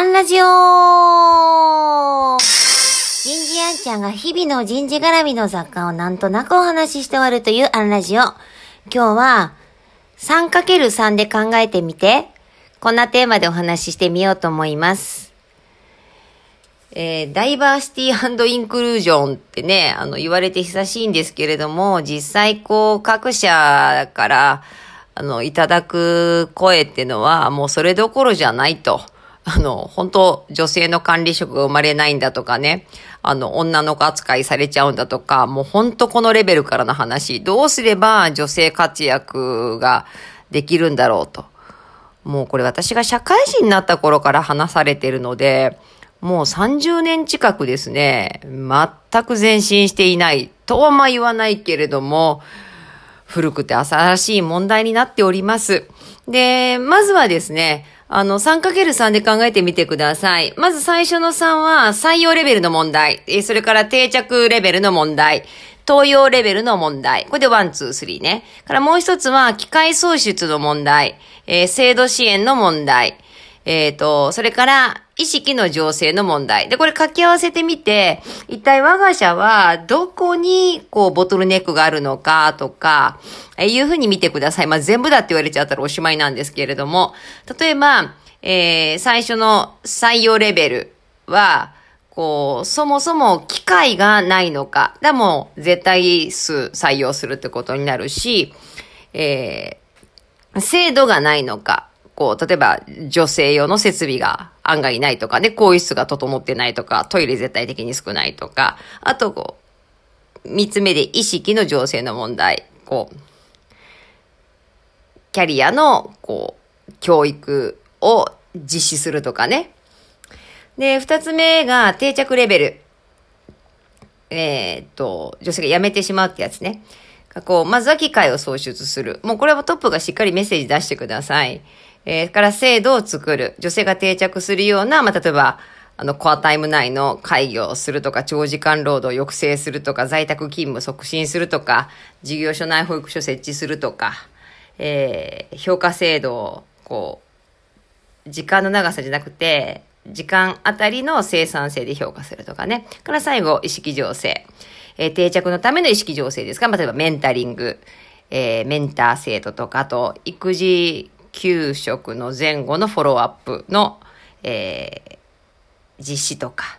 アンラジオ人事アンちゃんが日々の人事絡みの雑貨をなんとなくお話しして終わるというアンラジオ。今日は 3×3 で考えてみて、こんなテーマでお話ししてみようと思います。えー、ダイバーシティインクルージョンってね、あの、言われて久しいんですけれども、実際こう、各社から、あの、いただく声ってのは、もうそれどころじゃないと。あの、本当女性の管理職が生まれないんだとかね、あの、女の子扱いされちゃうんだとか、もう本当このレベルからの話、どうすれば女性活躍ができるんだろうと。もうこれ私が社会人になった頃から話されてるので、もう30年近くですね、全く前進していないとはまあ言わないけれども、古くて新しい問題になっております。で、まずはですね、あの、3×3 で考えてみてください。まず最初の3は採用レベルの問題。それから定着レベルの問題。東洋レベルの問題。これで1、2、3ね。からもう一つは機械創出の問題。えー、制度支援の問題。えっ、ー、と、それから、意識の情勢の問題。で、これ掛け合わせてみて、一体我が社はどこに、こう、ボトルネックがあるのかとか、えいうふうに見てください。まあ、全部だって言われちゃったらおしまいなんですけれども、例えば、えー、最初の採用レベルは、こう、そもそも機会がないのか。でも、絶対数採用するってことになるし、えー、制度がないのか。こう、例えば女性用の設備が案外ないとかね、更衣室が整ってないとか、トイレ絶対的に少ないとか、あとこう、三つ目で意識の情勢の問題、こう、キャリアの、こう、教育を実施するとかね。で、二つ目が定着レベル。えー、っと、女性が辞めてしまうってやつね。こう、まずは機会を創出する。もうこれはトップがしっかりメッセージ出してください。えー、から制度を作る。女性が定着するような、まあ、例えば、あの、コアタイム内の会議をするとか、長時間労働を抑制するとか、在宅勤務促進するとか、事業所内保育所設置するとか、えー、評価制度を、こう、時間の長さじゃなくて、時間あたりの生産性で評価するとかね。から最後、意識情勢。えー、定着のための意識情勢ですか例えばメンタリング、えー、メンター制度とか、あと、育児給食の前後のフォローアップの、えー、実施とか、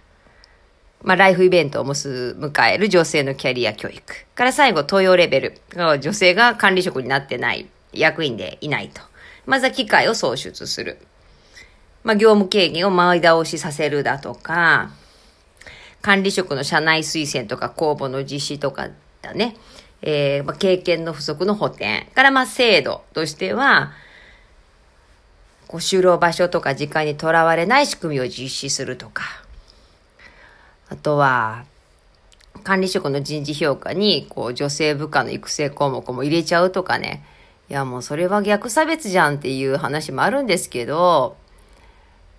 まあ、ライフイベントを迎える女性のキャリア教育。から最後、東洋レベル。女性が管理職になってない、役員でいないと。まずは機会を創出する。まあ、業務経験を前倒しさせるだとか、管理職の社内推薦とか公募の実施とかだね。えー、まあ、経験の不足の補填。から、ま、制度としては、こう就労場所とか時間にとらわれない仕組みを実施するとか、あとは、管理職の人事評価に、こう、女性部下の育成項目も入れちゃうとかね。いや、もうそれは逆差別じゃんっていう話もあるんですけど、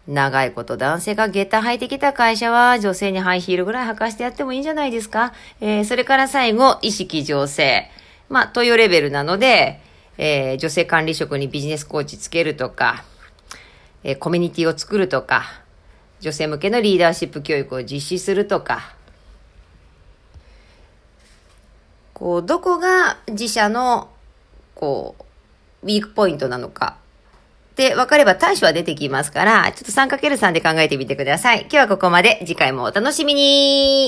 長いこと男性が下駄履いてきた会社は女性にハイヒールぐらい履かしてやってもいいんじゃないですか。えー、それから最後、意識醸成。まあ、というレベルなので、えー、女性管理職にビジネスコーチつけるとか、えコミュニティを作るとか、女性向けのリーダーシップ教育を実施するとか、こう、どこが自社の、こう、ウィークポイントなのか、で、分かれば対処は出てきますから、ちょっと 3×3 で考えてみてください。今日はここまで。次回もお楽しみに